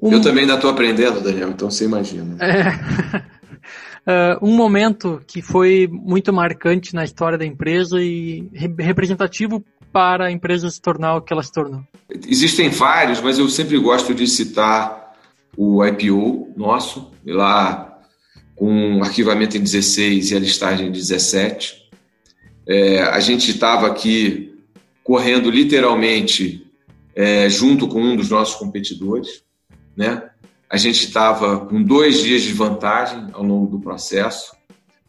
Um... Eu também ainda estou aprendendo, Daniel, então você imagina. É. uh, [laughs] um momento que foi muito marcante na história da empresa e representativo para a empresa se tornar o que ela se tornou. Existem vários, mas eu sempre gosto de citar o IPO nosso, lá com arquivamento em 16 e a listagem em 17. É, a gente estava aqui correndo literalmente é, junto com um dos nossos competidores, né? A gente estava com dois dias de vantagem ao longo do processo,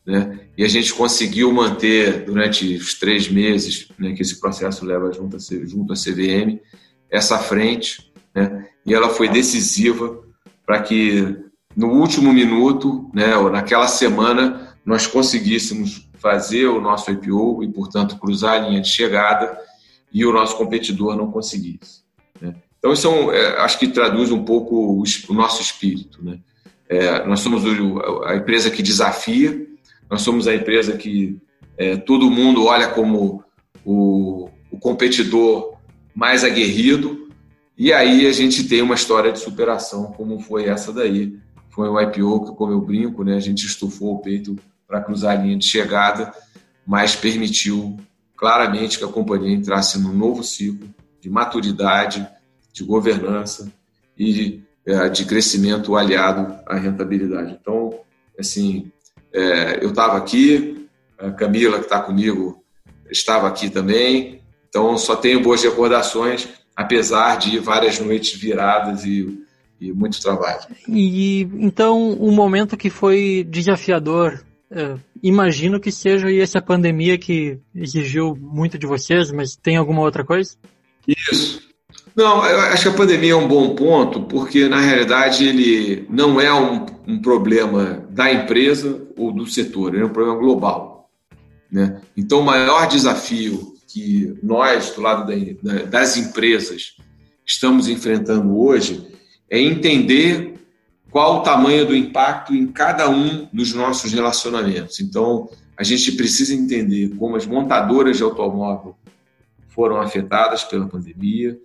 né? E a gente conseguiu manter durante os três meses, né, que esse processo leva junto a, junto a CVM, essa frente, né? E ela foi decisiva para que no último minuto, né, ou naquela semana, nós conseguíssemos fazer o nosso IPO e, portanto, cruzar a linha de chegada e o nosso competidor não conseguisse. Né? Então, isso é, um, é, acho que traduz um pouco o, o nosso espírito. Né? É, nós somos a empresa que desafia, nós somos a empresa que é, todo mundo olha como o, o competidor mais aguerrido, e aí a gente tem uma história de superação, como foi essa daí, foi um IPO que, como eu brinco, né, a gente estufou o peito para cruzar a linha de chegada, mas permitiu claramente que a companhia entrasse num novo ciclo de maturidade, de governança e é, de crescimento aliado à rentabilidade. Então, assim, é, eu estava aqui, a Camila, que está comigo, estava aqui também, então só tenho boas recordações, apesar de várias noites viradas e e muito trabalho. E então um momento que foi desafiador, é, imagino que seja essa pandemia que exigiu muito de vocês, mas tem alguma outra coisa? Isso. Não, eu acho que a pandemia é um bom ponto, porque na realidade ele não é um, um problema da empresa ou do setor, ele é um problema global. Né? Então, o maior desafio que nós, do lado da, das empresas, estamos enfrentando hoje é entender qual o tamanho do impacto em cada um dos nossos relacionamentos. Então, a gente precisa entender como as montadoras de automóvel foram afetadas pela pandemia,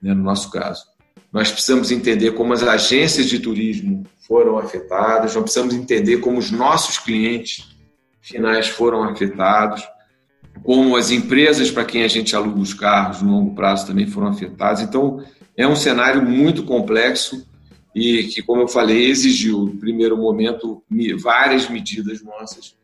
né, no nosso caso. Nós precisamos entender como as agências de turismo foram afetadas, nós precisamos entender como os nossos clientes finais foram afetados, como as empresas para quem a gente aluga os carros no longo prazo também foram afetadas. Então, é um cenário muito complexo e que, como eu falei, exigiu, no primeiro momento, várias medidas nossas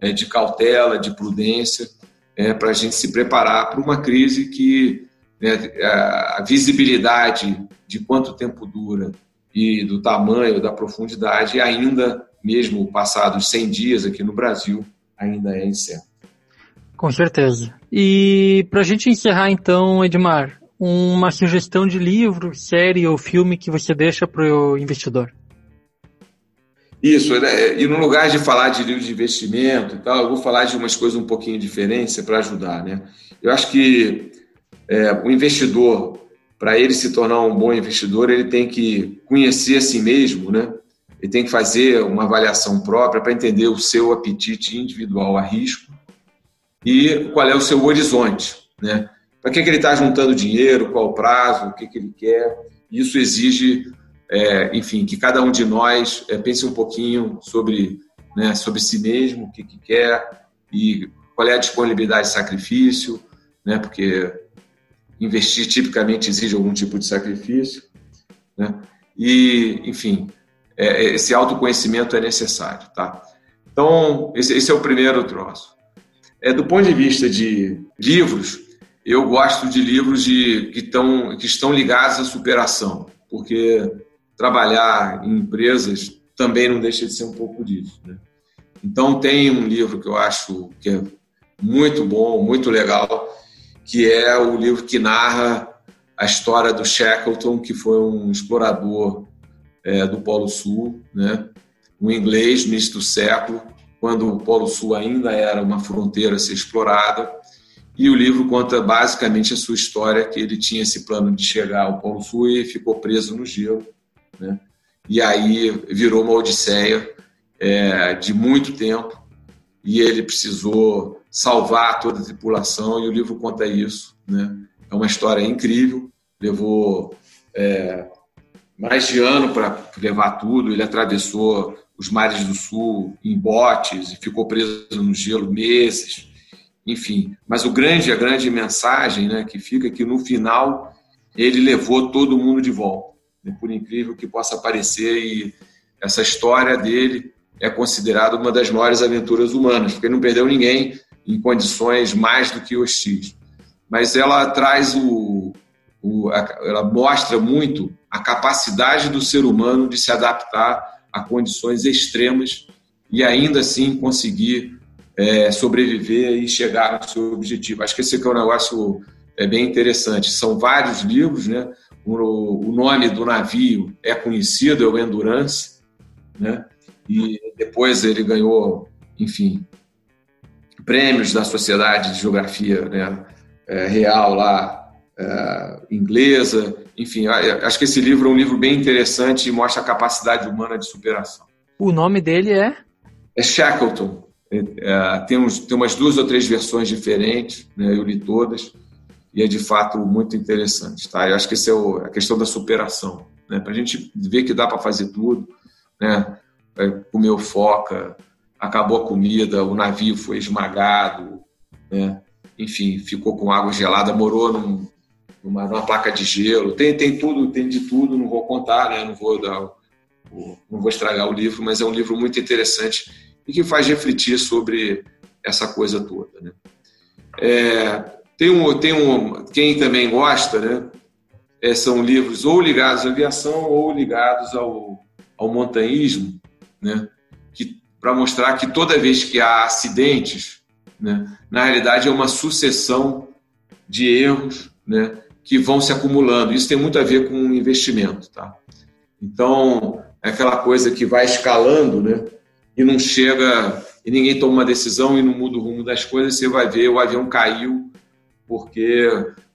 é, de cautela, de prudência, é, para a gente se preparar para uma crise que né, a visibilidade de quanto tempo dura e do tamanho, da profundidade, ainda, mesmo passados 100 dias aqui no Brasil, ainda é incerto. Com certeza. E para a gente encerrar então, Edmar, uma sugestão de livro, série ou filme que você deixa para o investidor? Isso, né? e no lugar de falar de livro de investimento e tal, eu vou falar de umas coisas um pouquinho diferentes para ajudar. Né? Eu acho que é, o investidor, para ele se tornar um bom investidor, ele tem que conhecer a si mesmo, né? ele tem que fazer uma avaliação própria para entender o seu apetite individual a risco e qual é o seu horizonte. Né? Para que, que ele está juntando dinheiro, qual o prazo, o que, que ele quer. Isso exige, é, enfim, que cada um de nós é, pense um pouquinho sobre, né, sobre si mesmo, o que, que quer e qual é a disponibilidade de sacrifício, né, porque investir tipicamente exige algum tipo de sacrifício. Né, e, enfim, é, esse autoconhecimento é necessário. Tá? Então, esse, esse é o primeiro troço. É, do ponto de vista de livros, eu gosto de livros de, que, tão, que estão ligados à superação, porque trabalhar em empresas também não deixa de ser um pouco disso. Né? Então, tem um livro que eu acho que é muito bom, muito legal, que é o livro que narra a história do Shackleton, que foi um explorador é, do Polo Sul, né? um inglês no do século, quando o Polo Sul ainda era uma fronteira a ser explorada. E o livro conta basicamente a sua história, que ele tinha esse plano de chegar ao Polo Sul e ficou preso no gelo. Né? E aí virou uma odisseia é, de muito tempo e ele precisou salvar toda a tripulação e o livro conta isso. Né? É uma história incrível, levou é, mais de ano para levar tudo, ele atravessou os mares do sul em botes e ficou preso no gelo meses, enfim. Mas o grande, a grande mensagem né, que fica é que no final ele levou todo mundo de volta, né, por incrível que possa parecer, e essa história dele é considerada uma das maiores aventuras humanas, porque ele não perdeu ninguém em condições mais do que hostis. Mas ela traz o, o ela mostra muito a capacidade do ser humano de se adaptar a condições extremas e ainda assim conseguir é, sobreviver e chegar ao seu objetivo. Acho que esse aqui é um negócio é bem interessante. São vários livros, né? O, o nome do navio é conhecido, é o Endurance, né? E depois ele ganhou, enfim, prêmios da Sociedade de Geografia né? É, Real lá, é, inglesa, enfim, acho que esse livro é um livro bem interessante e mostra a capacidade humana de superação. O nome dele é? É Shackleton. É, tem, uns, tem umas duas ou três versões diferentes, né? eu li todas, e é de fato muito interessante. Tá? Eu acho que essa é o, a questão da superação. Né? Para a gente ver que dá para fazer tudo, né? É, comeu foca, acabou a comida, o navio foi esmagado, né? enfim, ficou com água gelada, morou num, numa, numa, placa de gelo, tem, tem tudo, tem de tudo, não vou contar, né? não, vou dar, não vou estragar o livro, mas é um livro muito interessante e que faz refletir sobre essa coisa toda. Né? É, tem um, tem um, quem também gosta, né? É, são livros ou ligados à aviação ou ligados ao, ao montanhismo, né? para mostrar que toda vez que há acidentes, né, na realidade é uma sucessão de erros, né, que vão se acumulando. Isso tem muito a ver com investimento, tá? Então, é aquela coisa que vai escalando, né? E não chega, e ninguém toma uma decisão e não muda o rumo das coisas, você vai ver o avião caiu porque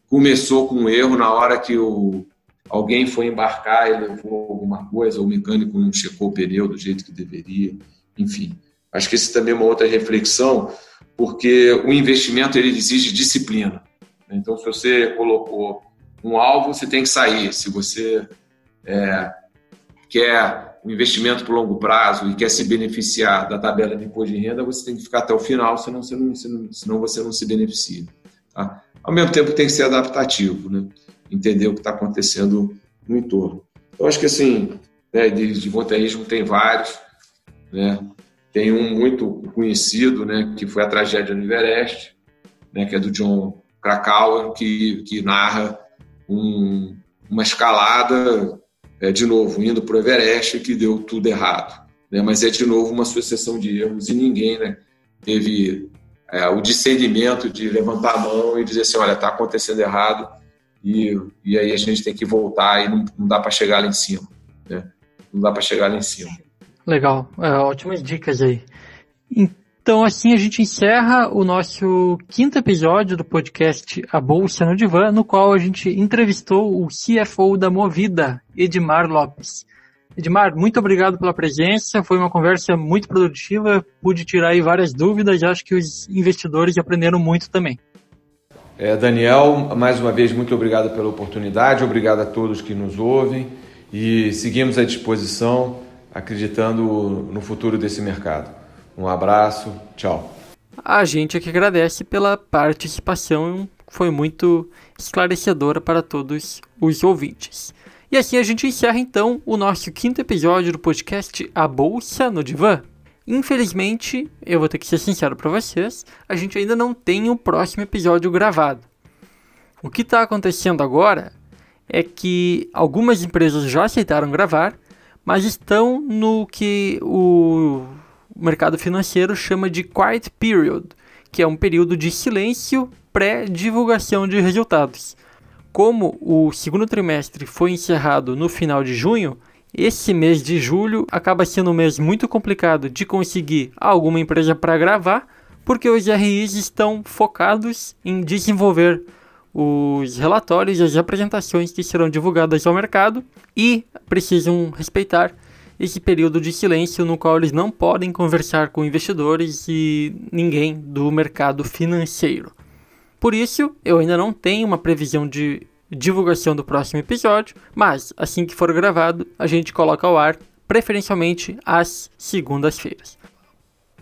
começou com um erro na hora que o, alguém foi embarcar e levou alguma coisa, o mecânico não checou o pneu do jeito que deveria, enfim. Acho que isso também é uma outra reflexão, porque o investimento ele exige disciplina. Então, se você colocou um alvo, você tem que sair. Se você é, quer um investimento por longo prazo e quer se beneficiar da tabela de imposto de renda, você tem que ficar até o final, senão você não, senão você não se beneficia. Tá? Ao mesmo tempo, tem que ser adaptativo, né? entender o que está acontecendo no entorno. Então, acho que assim, né, de, de voluntarismo tem vários. Né? Tem um muito conhecido, né, que foi a tragédia no Everest, né, que é do John Krakauer, que, que narra um, uma escalada, é, de novo, indo para o Everest, que deu tudo errado. Né? Mas é, de novo, uma sucessão de erros e ninguém né, teve é, o discernimento de levantar a mão e dizer assim, olha, está acontecendo errado e, e aí a gente tem que voltar e não, não dá para chegar lá em cima. Né? Não dá para chegar lá em cima. Legal, é, ótimas dicas aí. Então, assim a gente encerra o nosso quinto episódio do podcast A Bolsa no Divã, no qual a gente entrevistou o CFO da Movida, Edmar Lopes. Edmar, muito obrigado pela presença, foi uma conversa muito produtiva, pude tirar aí várias dúvidas acho que os investidores aprenderam muito também. É, Daniel, mais uma vez, muito obrigado pela oportunidade, obrigado a todos que nos ouvem e seguimos à disposição, acreditando no futuro desse mercado. Um abraço, tchau. A gente aqui agradece pela participação, foi muito esclarecedora para todos os ouvintes. E assim a gente encerra então o nosso quinto episódio do podcast A Bolsa no Divã. Infelizmente, eu vou ter que ser sincero para vocês, a gente ainda não tem o próximo episódio gravado. O que está acontecendo agora é que algumas empresas já aceitaram gravar, mas estão no que o o mercado financeiro chama de quiet period, que é um período de silêncio pré-divulgação de resultados. Como o segundo trimestre foi encerrado no final de junho, esse mês de julho acaba sendo um mês muito complicado de conseguir alguma empresa para gravar, porque os RIs estão focados em desenvolver os relatórios e as apresentações que serão divulgadas ao mercado e precisam respeitar esse período de silêncio no qual eles não podem conversar com investidores e ninguém do mercado financeiro. Por isso, eu ainda não tenho uma previsão de divulgação do próximo episódio, mas assim que for gravado, a gente coloca ao ar, preferencialmente às segundas-feiras.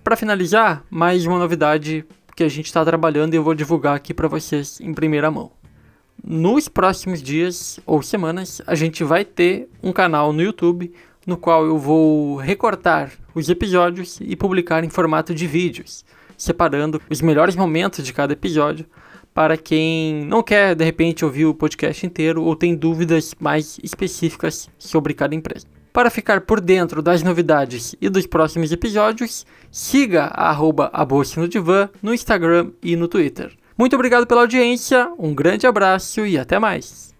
Para finalizar, mais uma novidade que a gente está trabalhando e eu vou divulgar aqui para vocês em primeira mão. Nos próximos dias ou semanas, a gente vai ter um canal no YouTube no qual eu vou recortar os episódios e publicar em formato de vídeos, separando os melhores momentos de cada episódio para quem não quer de repente ouvir o podcast inteiro ou tem dúvidas mais específicas sobre cada empresa. Para ficar por dentro das novidades e dos próximos episódios, siga a arroba no Divã no Instagram e no Twitter. Muito obrigado pela audiência, um grande abraço e até mais!